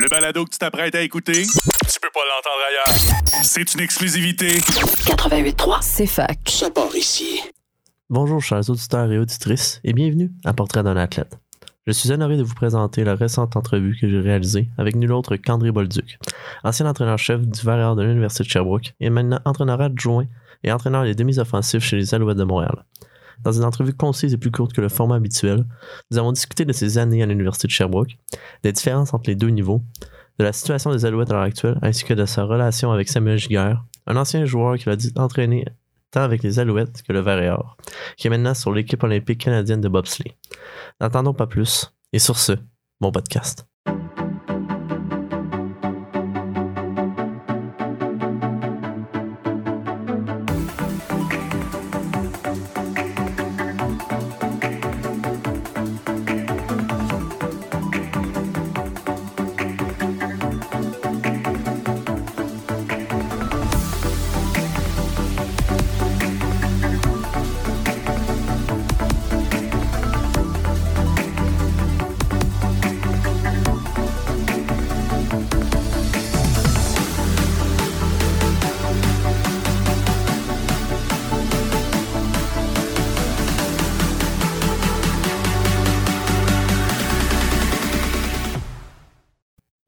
Le balado que tu t'apprêtes à écouter, tu peux pas l'entendre ailleurs. C'est une exclusivité. 88.3, c'est fac. Ça part ici. Bonjour chers auditeurs et auditrices et bienvenue à Portrait d'un athlète. Je suis honoré de vous présenter la récente entrevue que j'ai réalisée avec nul autre qu'André Bolduc, ancien entraîneur-chef du Vareur de l'Université de Sherbrooke et maintenant entraîneur adjoint et entraîneur des demi-offensifs chez les Alouettes de Montréal. Dans une entrevue concise et plus courte que le format habituel, nous avons discuté de ses années à l'Université de Sherbrooke, des différences entre les deux niveaux, de la situation des Alouettes à l'heure actuelle, ainsi que de sa relation avec Samuel Giguère, un ancien joueur qui l'a dit entraîner tant avec les Alouettes que le Vert et Or, qui est maintenant sur l'équipe olympique canadienne de bobsleigh. N'attendons pas plus, et sur ce, bon podcast.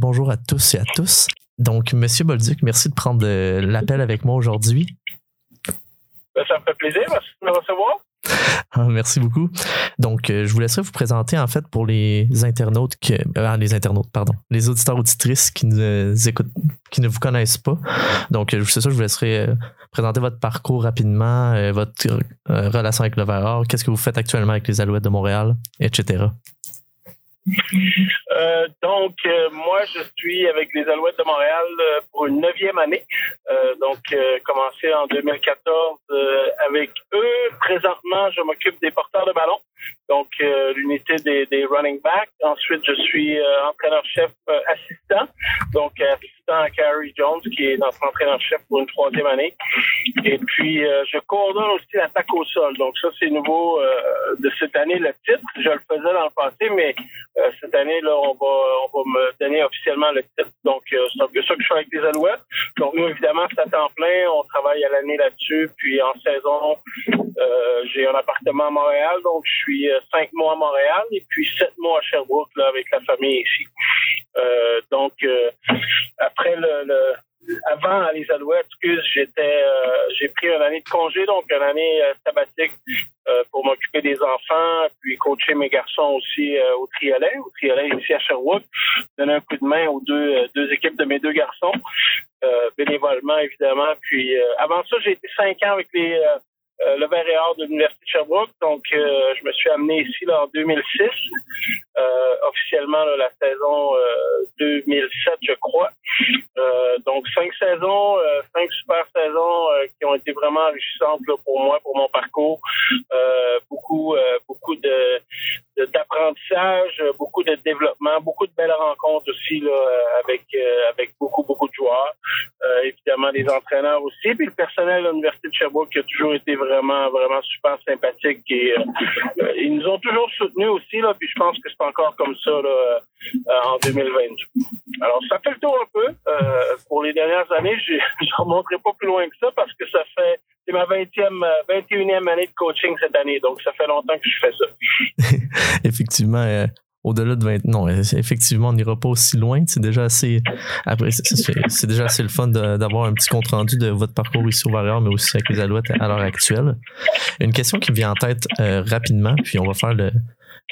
Bonjour à tous et à tous. Donc, Monsieur Bolduc, merci de prendre l'appel avec moi aujourd'hui. Ben, ça me fait plaisir, merci de me recevoir. Ah, merci beaucoup. Donc, euh, je vous laisserai vous présenter en fait pour les internautes, que, euh, les internautes, pardon, les auditeurs auditrices qui nous écoutent, qui ne vous connaissent pas. Donc, euh, c'est ça, je vous laisserai euh, présenter votre parcours rapidement, votre relation avec le Verre, qu'est-ce que vous faites actuellement avec les Alouettes de Montréal, etc. Euh, donc, euh, moi, je suis avec les Alouettes de Montréal euh, pour une neuvième année. Donc, commencé en 2014 euh, avec eux. Présentement, je m'occupe des porteurs de ballon, donc euh, l'unité des, des running backs. Ensuite, je suis euh, entraîneur-chef euh, assistant, donc assistant à Carrie Jones, qui est notre entraîneur-chef pour une troisième année. Et puis, je coordonne aussi l'attaque au sol. Donc, ça, c'est nouveau de cette année, le titre. Je le faisais dans le passé, mais cette année, là, on va, me donner officiellement le titre. Donc, c'est un peu ça que je fais avec les Alouettes. Donc, nous, évidemment, c'est à temps plein. On travaille à l'année là-dessus. Puis, en saison, euh, j'ai un appartement à Montréal. Donc, je suis euh, cinq mois à Montréal et puis sept mois à Sherbrooke, là, avec la famille ici. Euh, donc, après le, avant les Alouettes, excuse, j'étais, j'ai pris une année de congé, donc une année sabbatique pour m'occuper des enfants, puis coacher mes garçons aussi au triolet, au triolet ici à Sherbrooke, donner un coup de main aux deux, deux équipes de mes deux garçons, bénévolement évidemment. Puis avant ça, j'ai été cinq ans avec les euh, le Vert et Or de l'Université de Sherbrooke. Donc, euh, je me suis amené ici là, en 2006, euh, officiellement la saison euh, 2007, je crois. Donc, cinq saisons, cinq super saisons qui ont été vraiment enrichissantes là, pour moi, pour mon parcours. Beaucoup, beaucoup de- d'apprentissage, euh, beaucoup de développement, beaucoup de belles rencontres aussi là, euh, avec euh, avec beaucoup beaucoup de joueurs, évidemment des entraîneurs aussi, puis le personnel de l'université de Sherbrooke qui a toujours été vraiment vraiment super sympathique et ils nous ont toujours soutenus aussi là, puis je pense que c'est encore comme ça là, en 2022. Alors ça fait le tour un peu. Pour les dernières années, je je remonterai pas plus loin que ça parce que ça fait c'est ma 20e, euh, 21e année de coaching cette année, donc ça fait longtemps que je fais ça. effectivement, euh, au-delà de 20. Non, euh, effectivement, on n'ira pas aussi loin. C'est déjà assez. Après, c'est- déjà assez le fun d'avoir un petit compte rendu de votre parcours ici au Warrior, mais aussi avec les Alouettes à l'heure actuelle. Une question qui vient en tête euh, rapidement, puis on va faire le,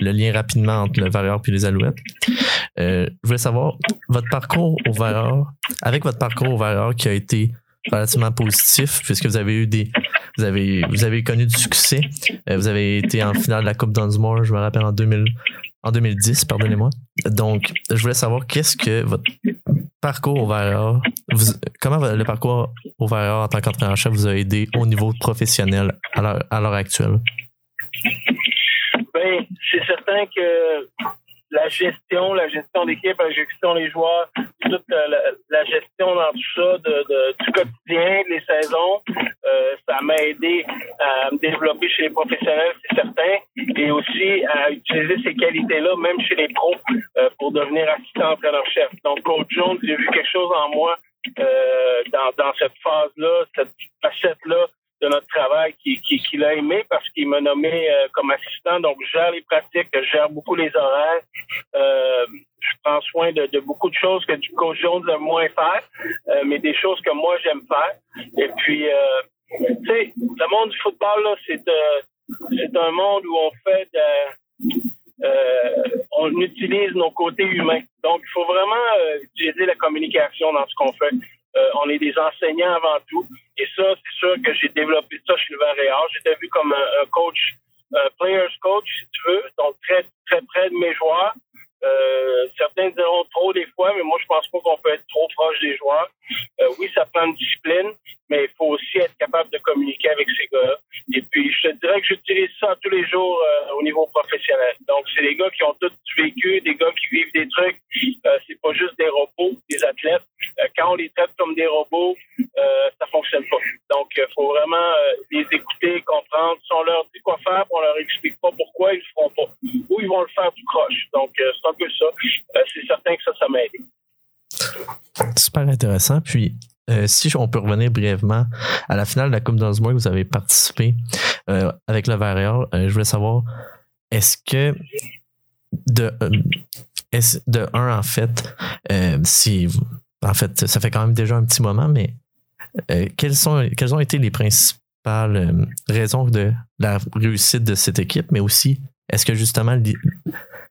le lien rapidement entre le Warrior et les Alouettes. Euh, je voulais savoir votre parcours au Warrior, avec votre parcours au Warrior qui a été relativement positif, puisque vous avez eu des. Vous avez, vous avez connu du succès. Euh, vous avez été en finale de la Coupe Dunsmore, je me rappelle, en 2000, en 2010, pardonnez-moi. Donc, je voulais savoir qu'est-ce que votre parcours au comment le parcours au Vareur en tant qu'entraîneur-chef vous a aidé au niveau professionnel à l'heure actuelle? Ben, c'est certain que la gestion, la gestion d'équipe, la gestion des joueurs, toute la, gestion dans tout ça de, du quotidien, des saisons. Euh, ça m'a aidé à me développer chez les professionnels, c'est certain, et aussi à utiliser ces qualités-là, même chez les pros, euh, pour devenir assistant entraîneur-chef. Donc, Coach Jones, j'ai vu quelque chose en moi euh, dans, dans cette phase-là, cette facette-là de notre travail qu'il qui, qui, a aimé parce qu'il m'a nommé euh, comme assistant. Donc, je gère les pratiques, je gère beaucoup les horaires. Euh, je prends soin de, beaucoup de choses que du coach Jones aime moins faire, euh, mais des choses que moi, j'aime faire. Et puis, tu sais, le monde du football, là, c'est c'est un monde où on fait de, on utilise nos côtés humains. Donc, il faut vraiment utiliser la communication dans ce qu'on fait. Euh, on est des enseignants avant tout. Et ça, c'est sûr que j'ai développé ça chez le Varéard. J'étais vu comme un, coach, un players coach, si tu veux, donc très, très près de mes joueurs. Euh, certains diront trop des fois, mais moi, je pense pas qu'on peut être trop proche des joueurs. Euh, oui, ça prend une discipline, mais il faut aussi être capable de communiquer avec ces gars Et puis, je te dirais que j'utilise ça tous les jours euh, au niveau professionnel. Donc, c'est des gars qui ont tout vécu, des gars qui vivent des trucs. Euh, c'est pas juste des robots, des athlètes. Euh, quand on les traite comme des robots, ça fonctionne pas. Donc, il faut vraiment les écouter, comprendre. Si on leur dit quoi faire, on leur explique pas pourquoi, ils le feront pas. Ou ils vont le faire du croche. Donc, c'est un peu ça. c'est certain que ça, ça m'aide. Super intéressant. Puis, euh, si on peut revenir brièvement à la finale de la Coupe d'Osmo, vous avez participé euh, avec le. Euh, je voulais savoir, est-ce que de, de un, en fait, si en fait, ça fait quand même déjà un petit moment, mais quelles, sont, quelles ont été les principales raisons de la réussite de cette équipe, mais aussi, est-ce que justement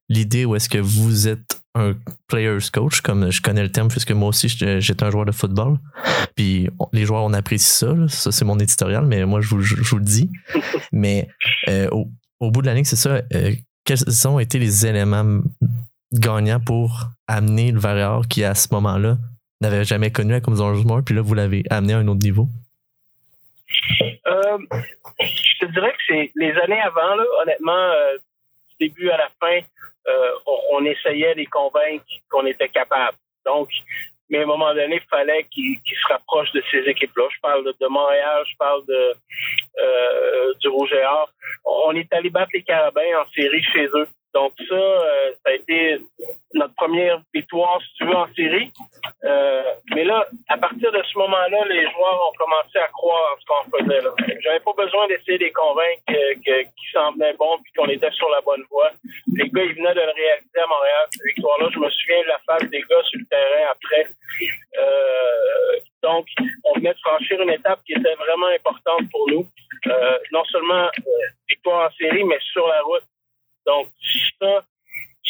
l'idée où est-ce que vous êtes un player's coach, comme je connais le terme, puisque moi aussi j'étais un joueur de football. Puis les joueurs, on apprécie ça. Ça, c'est mon éditorial, mais moi, je vous, le dis. Mais euh, au, bout de la ligne, c'est ça. Euh, quels ont été les éléments gagnants pour amener le Varior qui, à ce moment-là, n'avait jamais connu la Commission joueur, puis là, vous l'avez amené à un autre niveau? Euh, je te dirais que c'est les années avant, là, honnêtement, du début à la fin, euh, on, essayait de les convaincre qu'on était capable. Donc, mais à un moment donné, il fallait qu'ils se rapprochent de ces équipes-là. Je parle de, Montréal, je parle de euh, du Rouge et Or. On est allé battre les Carabins en série chez eux. Donc ça, euh, ça a été notre première victoire, si tu veux, en série. Euh, mais là, à partir de ce moment-là, les joueurs ont commencé à croire en ce qu'on faisait. Là. J'avais pas besoin d'essayer de les convaincre qu'ils s'en venaient bons puis qu'on était sur la bonne voie. Les gars, ils venaient de le réaliser à Montréal, cette victoire-là. Je me souviens de la phase des gars sur le terrain après. Euh, donc, on venait de franchir une étape qui était vraiment importante pour nous. Euh, non seulement victoire en série, mais sur la route. Donc, ça,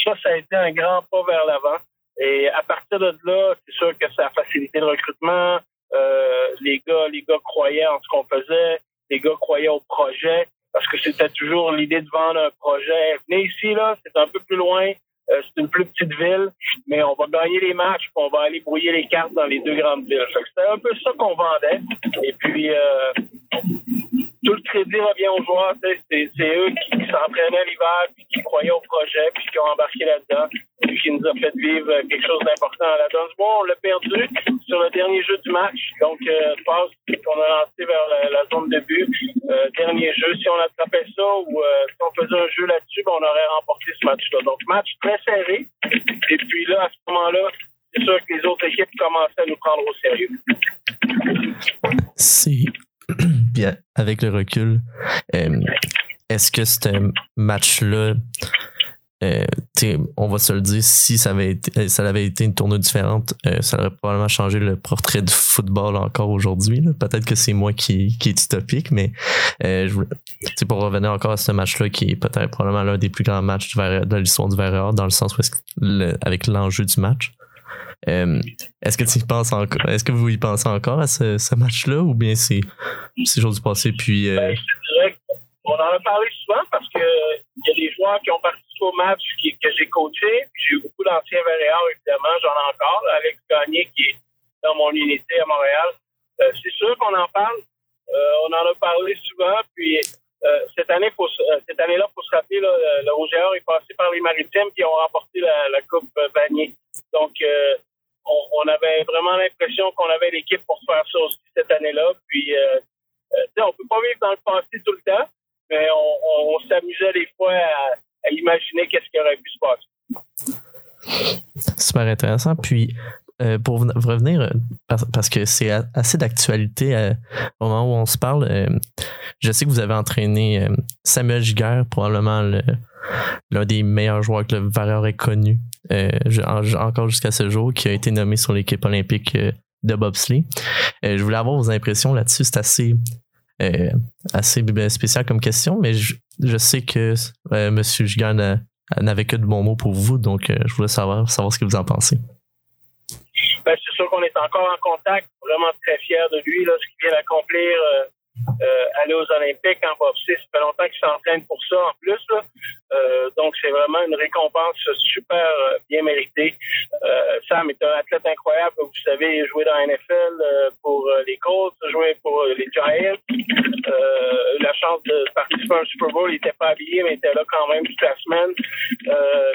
ça, ça a été un grand pas vers l'avant. Et à partir de là, c'est sûr que ça a facilité le recrutement. Euh, les gars, les gars croyaient en ce qu'on faisait. Les gars croyaient au projet parce que c'était toujours l'idée de vendre un projet. Venez ici, là, c'est un peu plus loin. Euh, c'est une plus petite ville, mais on va gagner les matchs, puis on va aller brouiller les cartes dans les deux grandes villes. C'était un peu ça qu'on vendait. Et puis, euh, tout le crédit revient aux joueurs. C'est eux qui, s'entraînaient l'hiver, puis qui croyaient au projet, puis qui ont embarqué là-dedans, puis qui nous a fait vivre quelque chose d'important la Bon, on l'a perdu sur le dernier jeu du match. Donc, euh, passe qu'on a lancé vers la, zone de but. Euh, dernier jeu, si on attrapait ça ou euh, si on faisait un jeu là-dessus, ben, on aurait remporté ce match-là. Donc, match très serré. Et puis là, à ce moment-là, c'est sûr que les autres équipes commençaient à nous prendre au sérieux. C'est bien avec le recul, euh, est-ce que ce match-là, euh, on va se le dire, si ça avait été, euh, ça été une tournée différente, ça aurait probablement changé le portrait du football encore aujourd'hui. Peut-être que c'est moi qui, est utopique, mais euh, pour revenir encore à ce match-là, qui est peut-être probablement l'un des plus grands matchs de l'histoire du Verre dans le sens où avec l'enjeu du match. Euh, est-ce que tu y penses encore Est-ce que vous y pensez encore à ce, match-là ou bien c'est c'est jour du passé puis euh... ben, on en a parlé souvent parce que il y a des joueurs qui ont participé au match que j'ai coaché. J'ai eu beaucoup d'anciens Verréards, évidemment, j'en ai encore. Alex Gagné qui est dans mon unité à Montréal. Euh, c'est sûr qu'on en parle. Euh, on en a parlé souvent. Puis cette année, faut, cette année-là, faut se rappeler, le OGR est passé par les Maritimes qui ont remporté la, la Coupe Vanier. Donc, on, avait vraiment l'impression qu'on avait l'équipe pour faire ça aussi cette année-là. Puis, euh, on peut pas vivre dans le passé tout le temps, mais on, on, s'amusait des fois à, à imaginer qu'est-ce qui aurait pu se passer. Super intéressant. Puis, euh, pour revenir, euh, parce, que c'est assez d'actualité euh, au moment où on se parle, je sais que vous avez entraîné Samuel Giguère, probablement l'un des meilleurs joueurs que le Valeur ait connu, encore jusqu'à ce jour, qui a été nommé sur l'équipe olympique de bobsleigh. je voulais avoir vos impressions là-dessus. C'est assez, assez spécial comme question, mais je, sais que M. Giguère n'avait que de bons mots pour vous, donc je voulais savoir, savoir ce que vous en pensez. Qu'on est encore en contact, vraiment très fier de lui, là, ce qu'il vient d'accomplir, euh, euh, aller aux Olympiques en boxe. Ça fait longtemps qu'il s'entraîne pour ça en plus. Euh, donc, c'est vraiment une récompense super euh, bien méritée. Sam est un athlète incroyable. Vous savez, joué dans la NFL pour les Colts, joué pour les Giants. La chance de participer à un Super Bowl. Il n'était pas habillé, mais il était là quand même toute la semaine.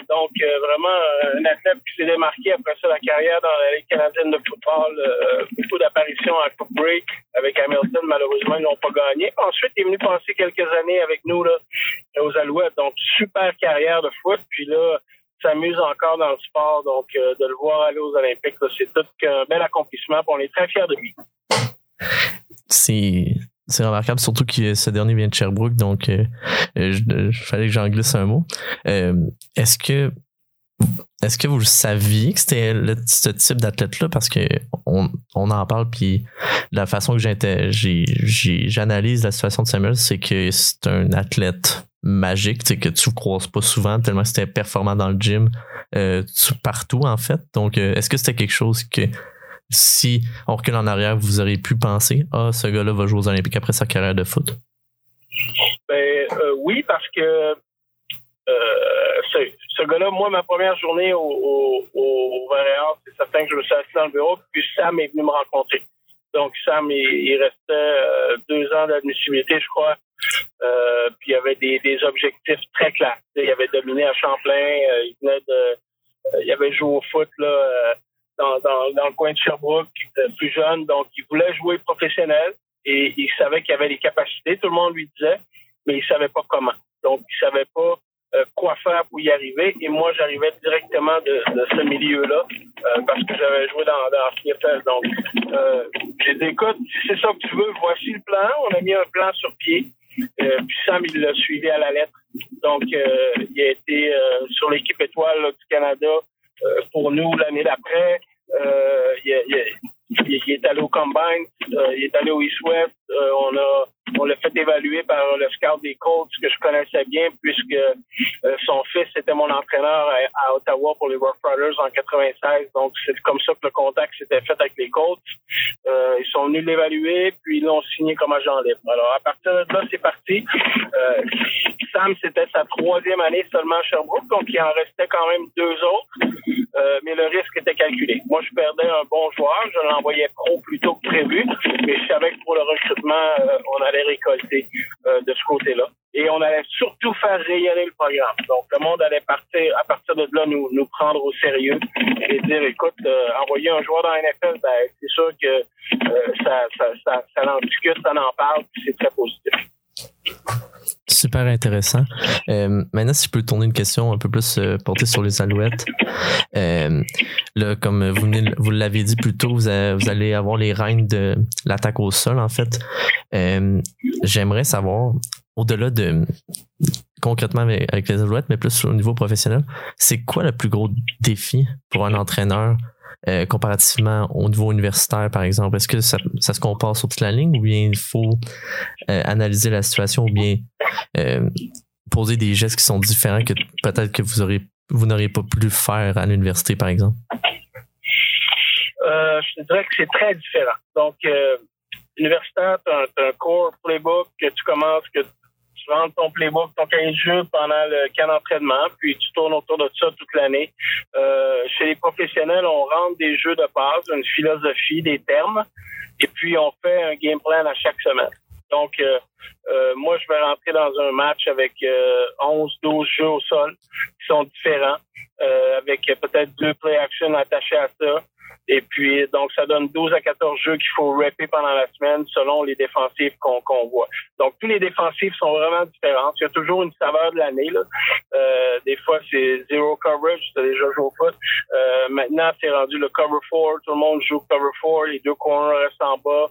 donc, vraiment, un athlète qui s'est démarqué après ça la carrière dans la Ligue canadienne de football. beaucoup d'apparitions à Coupe Break avec Hamilton. Malheureusement, ils pas gagné. Ensuite, il est venu passer quelques années avec nous là, aux Alouettes. Donc, super carrière de foot. Puis là, s'amuse encore dans le sport. Donc, euh, de le voir aller aux Olympiques, c'est tout un bel accomplissement. on est très fiers de lui. C'est. Remarquable, surtout que ce dernier vient de Sherbrooke, donc euh, euh, je, fallait que j'en glisse un mot. est-ce que est-ce que vous saviez que c'était ce type d'athlète-là? Parce que on, en parle, puis la façon que j'analyse la situation de Samuel, c'est que c'est un athlète magique, que tu ne croises pas souvent, tellement c'était performant dans le gym, euh, partout en fait. Donc, euh, est-ce que c'était quelque chose que si on recule en arrière, vous auriez pu penser, ah, ce gars-là va jouer aux Olympiques après sa carrière de foot? Ben, euh, oui, parce que ce, gars-là, moi, ma première journée au, au, c'est certain que je me suis assis dans le bureau, puis Sam est venu me rencontrer. Donc, Sam, il, restait deux ans d'admissibilité, je crois, euh, puis il y avait des, objectifs très clairs. Il avait dominé à Champlain, euh, il venait de, euh, il avait joué au foot là dans, dans, le coin de Sherbrooke, plus jeune, donc il voulait jouer professionnel et il savait qu'il avait les capacités. Tout le monde lui disait, mais il savait pas comment. Donc il savait pas quoi faire pour y arriver. Et moi, j'arrivais directement de, ce milieu-là parce que j'avais joué dans, dans CFL. Donc, euh, j'ai dit, écoute, si c'est ça que tu veux, voici le plan. On a mis un plan sur pied. Euh, puis Sam, il l'a suivi à la lettre. Donc, euh, il a été euh, sur l'équipe étoile du Canada pour nous l'année d'après. il, est allé au Combine, il est allé au East-West. on l'a fait évaluer par le scout des Colts que je connaissais bien puisque son fils était mon entraîneur à, Ottawa pour les Rough en 96. Donc c'est comme ça que le contact s'était fait avec les Colts. Euh, ils sont venus l'évaluer puis ils l'ont signé comme agent libre. Alors à partir de là c'est parti. Euh, Sam c'était sa troisième année seulement à Sherbrooke donc il en restait quand même deux autres. Euh, mais le risque était calculé. Moi je perdais un bon joueur, je l'envoyais pro plus tôt que prévu, mais je savais que pour le recrutement on allait récolter euh, de ce côté-là. Et on allait surtout faire rayonner le programme. Donc, le monde allait partir, à partir de là, nous, nous prendre au sérieux et dire, écoute, euh, envoyer un joueur dans la NFL, ben, c'est sûr que euh, ça, ça, ça, ça en discute, ça en parle, puis c'est très positif. Super intéressant. Euh, maintenant, si je peux tourner une question un peu plus euh, portée sur les alouettes. Euh, là, comme vous, l'avez dit plus tôt, vous, allez avoir les règnes de l'attaque au sol, en fait. J'aimerais savoir, au-delà de concrètement avec, les alouettes, mais plus au niveau professionnel, c'est quoi le plus gros défi pour un entraîneur euh, comparativement au niveau universitaire, par exemple? Est-ce que ça, se compare sur toute la ligne ou bien il faut euh, analyser la situation ou bien euh, poser des gestes qui sont différents que peut-être que vous aurez vous n'auriez pas pu faire à l'université, par exemple? je dirais que c'est très différent. Donc, universitaire, tu as, un cours playbook que tu commences, que tu rentres ton playbook, ton cahier de jeu pendant le camp d'entraînement, puis tu tournes autour de ça toute l'année. Euh, chez les professionnels, on rentre des jeux de base, une philosophie, des termes, et puis on fait un game plan à chaque semaine. Donc, moi, je vais rentrer dans un match avec 11, 12 jeux au sol qui sont différents, avec peut-être deux play action attachés à ça. Et puis, donc, ça donne 12 à 14 jeux qu'il faut rapper pendant la semaine selon les défensifs qu'on voit. Donc, tous les défensifs sont vraiment différents. Il y a toujours une saveur de l'année. Euh, des fois, c'est zero coverage, c'est déjà joué au foot. Euh, maintenant, c'est rendu le cover four. Tout le monde joue cover four. Les deux corners restent en bas.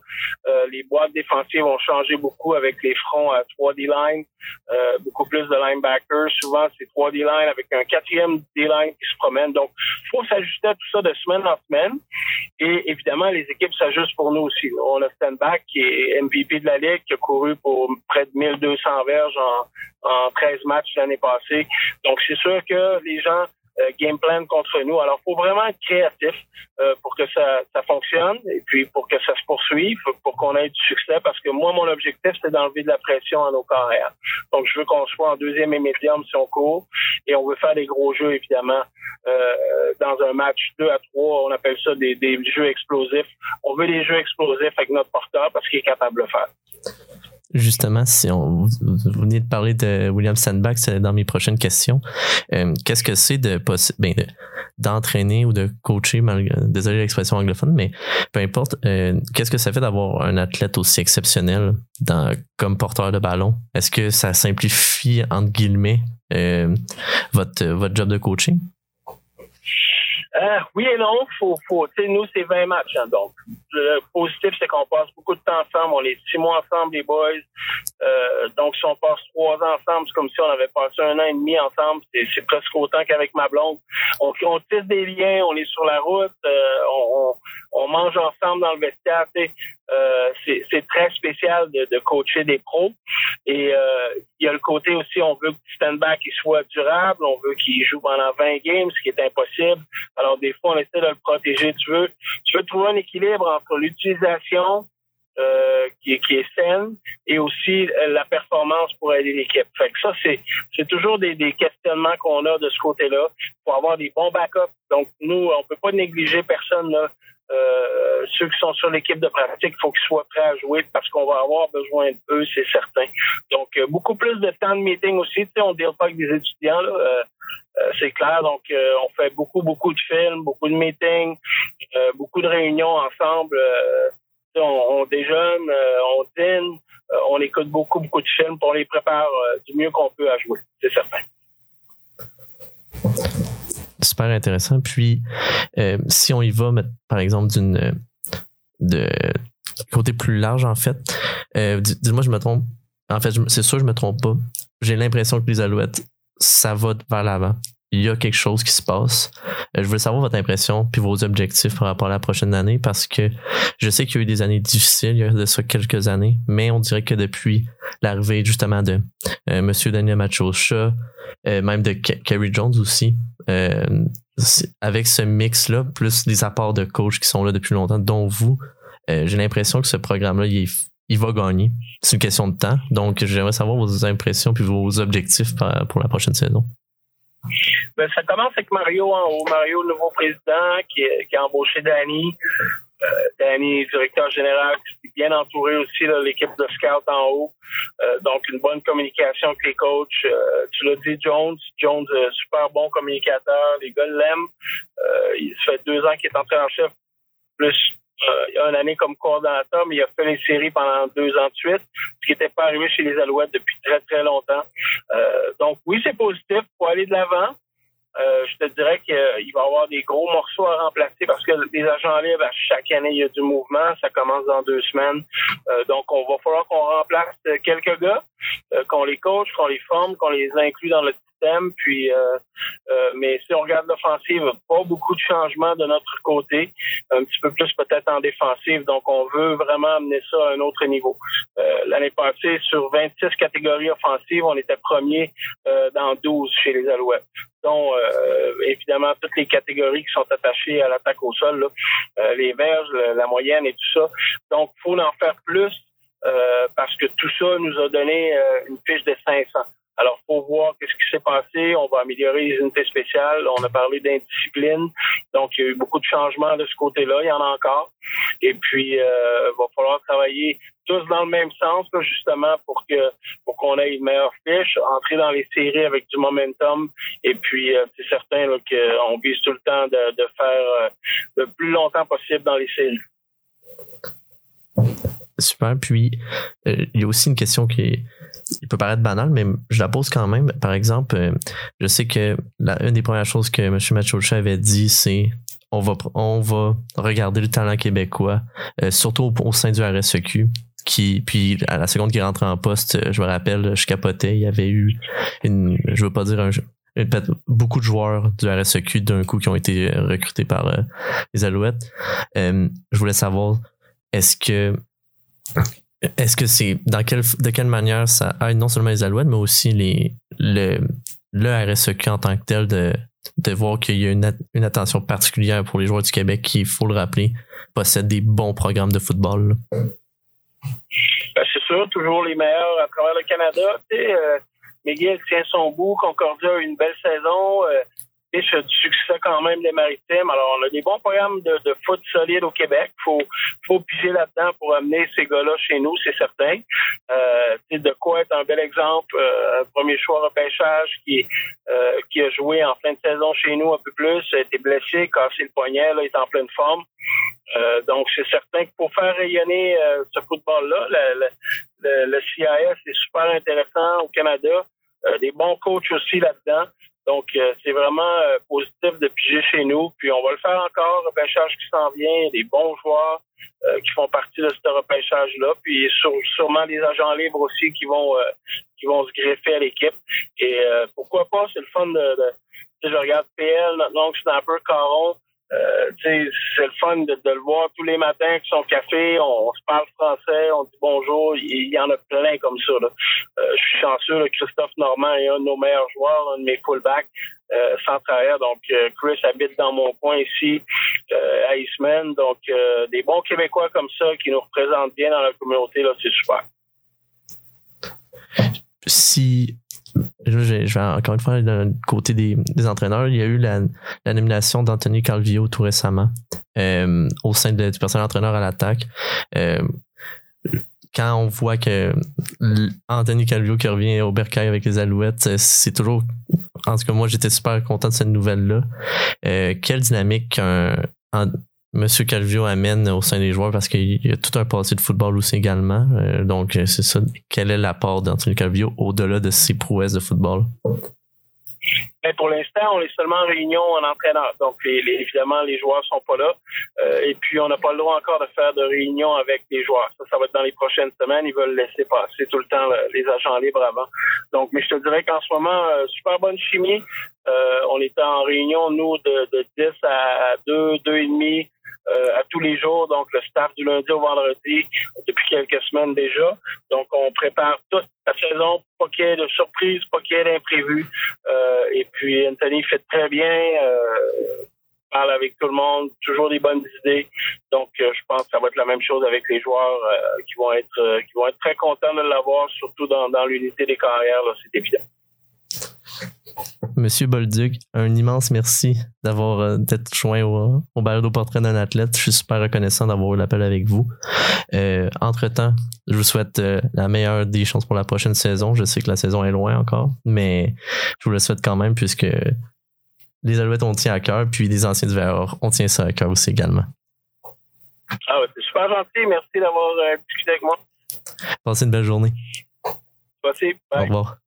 Euh, les boîtes défensives ont changé beaucoup avec les fronts à 3D line. Euh, beaucoup plus de linebackers. Souvent, c'est 3D line avec un quatrième D-line qui se promène. Donc, il faut s'ajuster à tout ça de semaine en semaine. Et évidemment, les équipes s'ajustent pour nous aussi. On a Stanback qui est MVP de la Ligue, qui a couru pour près de 1200 verges en, en 13 matchs l'année passée. Donc, c'est sûr que les gens game plan contre nous. Alors, faut vraiment être créatif euh, pour que ça, ça fonctionne et puis pour que ça se poursuive, pour qu'on ait du succès. Parce que moi, mon objectif, c'est d'enlever de la pression à nos carrières. Donc, je veux qu'on soit en deuxième et médium si on court et on veut faire des gros jeux, évidemment, euh, dans un match 2 à 3. On appelle ça des, des jeux explosifs. On veut des jeux explosifs avec notre porteur parce qu'il est capable de le faire justement, si on, vous venez de parler de William Sandbach, c'est dans mes prochaines questions. Euh, qu'est-ce que c'est de ben, d'entraîner ou de coacher, désolé l'expression anglophone, mais peu importe, euh, qu'est-ce que ça fait d'avoir un athlète aussi exceptionnel comme porteur de ballon? Est-ce que ça simplifie, entre guillemets, euh, votre, votre job de coaching? Oui et non, faut, faut, nous, c'est 20 matchs, hein, donc. Le positif, c'est qu'on passe beaucoup de temps ensemble. On est six mois ensemble, les boys. Euh, donc, si on passe trois ans ensemble, c'est comme si on avait passé un an et demi ensemble. C'est presque autant qu'avec ma blonde. On, tisse des liens, on est sur la route, euh, on, mange ensemble dans le vestiaire. C'est très spécial de, coacher des pros. Et euh, il y a le côté aussi, on veut que stand-back soit durable, on veut qu'il joue pendant 20 games, ce qui est impossible. Alors des fois, on essaie de le protéger. Tu veux, tu veux trouver un équilibre entre l'utilisation euh, qui, qui, est saine et aussi la performance pour aider l'équipe. Fait que ça, c'est, c'est toujours des, des questionnements qu'on a de ce côté-là pour avoir des bons backups. Donc, nous, on peut pas négliger personne là. Euh, ceux qui sont sur l'équipe de pratique, il faut qu'ils soient prêts à jouer parce qu'on va avoir besoin d'eux, c'est certain. Donc, euh, beaucoup plus de temps de meeting aussi. On ne deal pas avec des étudiants. Euh, c'est clair. Donc, on fait beaucoup, beaucoup de films, beaucoup de meetings, beaucoup de réunions ensemble. On, on, déjeune, on dîne, on écoute beaucoup, beaucoup de films pour les prépare du mieux qu'on peut à jouer, c'est certain super intéressant. Puis, euh, si on y va, par exemple, d'une de côté plus large, en fait, euh, dis-moi, je me trompe. En fait, c'est sûr, je me trompe pas. J'ai l'impression que les Alouettes, ça va vers l'avant. Il y a quelque chose qui se passe. Euh, je veux savoir votre impression puis vos objectifs par rapport à la prochaine année parce que je sais qu'il y a eu des années difficiles, il y a de ça quelques années, mais on dirait que depuis l'arrivée justement de euh, Monsieur Daniel Machocha, euh, même de Kerry Jones aussi, euh, avec ce mix-là, plus les apports de coach qui sont là depuis longtemps, dont vous, j'ai l'impression que ce programme-là, il, va gagner. C'est une question de temps. Donc, j'aimerais savoir vos impressions puis vos objectifs pour la prochaine saison. Ben, ça commence avec Mario en haut. Mario, nouveau président, qui, a embauché Danny. Euh, Danny, directeur général, qui est bien entouré aussi de l'équipe de scout en haut. Euh, donc, une bonne communication avec les coachs. Euh, tu l'as dit, Jones. Jones, super bon communicateur. Les gars l'aiment. il fait deux ans qu'il est entraîneur-chef, plus il y a une année comme coordonnateur, mais il a fait les séries pendant deux ans de suite, ce qui n'était pas arrivé chez les Alouettes depuis très, très longtemps. donc, oui, c'est positif. pour aller de l'avant. Euh, je te dirais qu'il va y avoir des gros morceaux à remplacer parce que les agents libres, à chaque année, il y a du mouvement. Ça commence dans deux semaines. Euh, donc, on va falloir qu'on remplace quelques gars, euh, qu'on les coach, qu'on les forme, qu'on les inclut dans le Puis, mais si on regarde l'offensive, pas beaucoup de changements de notre côté. Un petit peu plus peut-être en défensive. Donc, on veut vraiment amener ça à un autre niveau. L'année passée, sur 26 catégories offensives, on était premier dans 12 chez les Alouettes dont euh, évidemment toutes les catégories qui sont attachées à l'attaque au sol, euh, les verges, la moyenne et tout ça. Donc, il faut en faire plus euh, parce que tout ça nous a donné une fiche de 500. Alors, faut voir qu'est-ce qui s'est passé. On va améliorer les unités spéciales. On a parlé d'indiscipline. Donc, il y a eu beaucoup de changements de ce côté-là. Il y en a encore. Et puis, euh, il va falloir travailler tous dans le même sens, justement, pour que pour qu'on ait une meilleure fiche, entrer dans les séries avec du momentum. Et puis, euh, c'est certain qu'on vise tout le temps de, de faire euh, le plus longtemps possible dans les séries. Super. Puis, euh, il y a aussi une question qui est, il peut paraître banale, mais je la pose quand même. Par exemple, euh, je sais que la, une des premières choses que M. Machocha avait dit, c'est on va, on va regarder le talent québécois, euh, surtout au, sein du RSEQ. Qui, puis à la seconde qui rentre en poste, je me rappelle, je capotais, il y avait eu une, je veux pas dire un, beaucoup de joueurs du RSEQ d'un coup qui ont été recrutés par les Alouettes. je voulais savoir, est-ce que est-ce que c'est dans quelle de quelle manière ça aide non seulement les Alouettes, mais aussi les le, le RSEQ en tant que tel de, de voir qu'il y a une, une, attention particulière pour les joueurs du Québec qui, il faut le rappeler, possèdent des bons programmes de football. Ben, c'est sûr, toujours les meilleurs à travers le Canada. Euh, Miguel tient son bout, Concordia a une belle saison. Euh, du succès quand même des maritimes. Alors, on a des bons programmes de, foot solide au Québec. Faut, faut piger là-dedans pour amener ces gars-là chez nous, c'est certain. Euh, de quoi être un bel exemple. Euh, un premier choix repêchage qui, euh, qui a joué en fin de saison chez nous un peu plus, a été blessé, cassé le poignet, là, est en pleine forme. Donc, c'est certain que pour faire rayonner ce football-là, le, le, le, CIS est super intéressant au Canada. Des bons coachs aussi là-dedans. Donc, euh, c'est vraiment euh, positif de piger chez nous. Puis, on va le faire encore, repêchage qui s'en vient, des bons joueurs euh, qui font partie de ce repêchage-là. Puis, sûrement des agents libres aussi qui vont qui vont se greffer à l'équipe. Et pourquoi pas, c'est le fun de, de je regarde PL, notre long snapper Caron, euh, c'est le fun de, le voir tous les matins avec son café, on, se parle français, on dit bonjour, il, y en a plein comme ça. Euh, je suis chanceux, Christophe Normand est un de nos meilleurs joueurs, un de mes fullbacks euh, sans. Donc, euh, Chris habite dans mon coin ici, à Eastman. Donc, des bons Québécois comme ça qui nous représentent bien dans la communauté, là, c'est super. Si je vais encore une fois du côté des, entraîneurs. Il y a eu la, nomination d'Anthony Calvio tout récemment euh, au sein du personnel entraîneur à l'attaque. Euh, quand on voit que Anthony Calvio qui revient au Bercail avec les Alouettes, c'est toujours. En tout cas, moi, j'étais super content de cette nouvelle-là. Euh, quelle dynamique un, Monsieur Calvio amène au sein des joueurs parce qu'il y a tout un passé de football aussi également. Euh, donc, euh, c'est ça. Quel est l'apport d'Anthony Calvio au-delà de ses prouesses de football? Ben, pour l'instant, on est seulement en réunion en entraîneur. Donc, évidemment, les joueurs sont pas là. Euh, et puis, on n'a pas le droit encore de faire de réunion avec les joueurs. Ça, ça va être dans les prochaines semaines. Ils veulent laisser passer tout le temps les agents libres avant. Donc, mais je te dirais qu'en ce moment, super bonne chimie. on était en réunion, nous, de, de 10 à 2, 2 et demi euh, à tous les jours, donc le staff du lundi au vendredi depuis quelques semaines déjà. Donc on prépare toute la saison, pas qu'il y ait de surprises, pas qu'il y ait d'imprévus. Euh, et puis Anthony fait très bien. Euh, parle avec tout le monde, toujours des bonnes idées. Donc, je pense que ça va être la même chose avec les joueurs qui vont être qui vont être très contents de l'avoir, surtout dans, dans l'unité des carrières, c'est évident. Monsieur Bolduc, un immense merci d'avoir euh, d'être joint au, au balado portrait d'un athlète. Je suis super reconnaissant d'avoir eu l'appel avec vous. Euh, entre-temps, je vous souhaite euh, la meilleure des chances pour la prochaine saison. Je sais que la saison est loin encore, mais je vous le souhaite quand même puisque les Alouettes on tient à cœur, puis les anciens du VR on tient ça à cœur aussi également. Ah ouais, c'est super gentil. Merci d'avoir discuté avec moi. Passez une belle journée. Passez. Au revoir.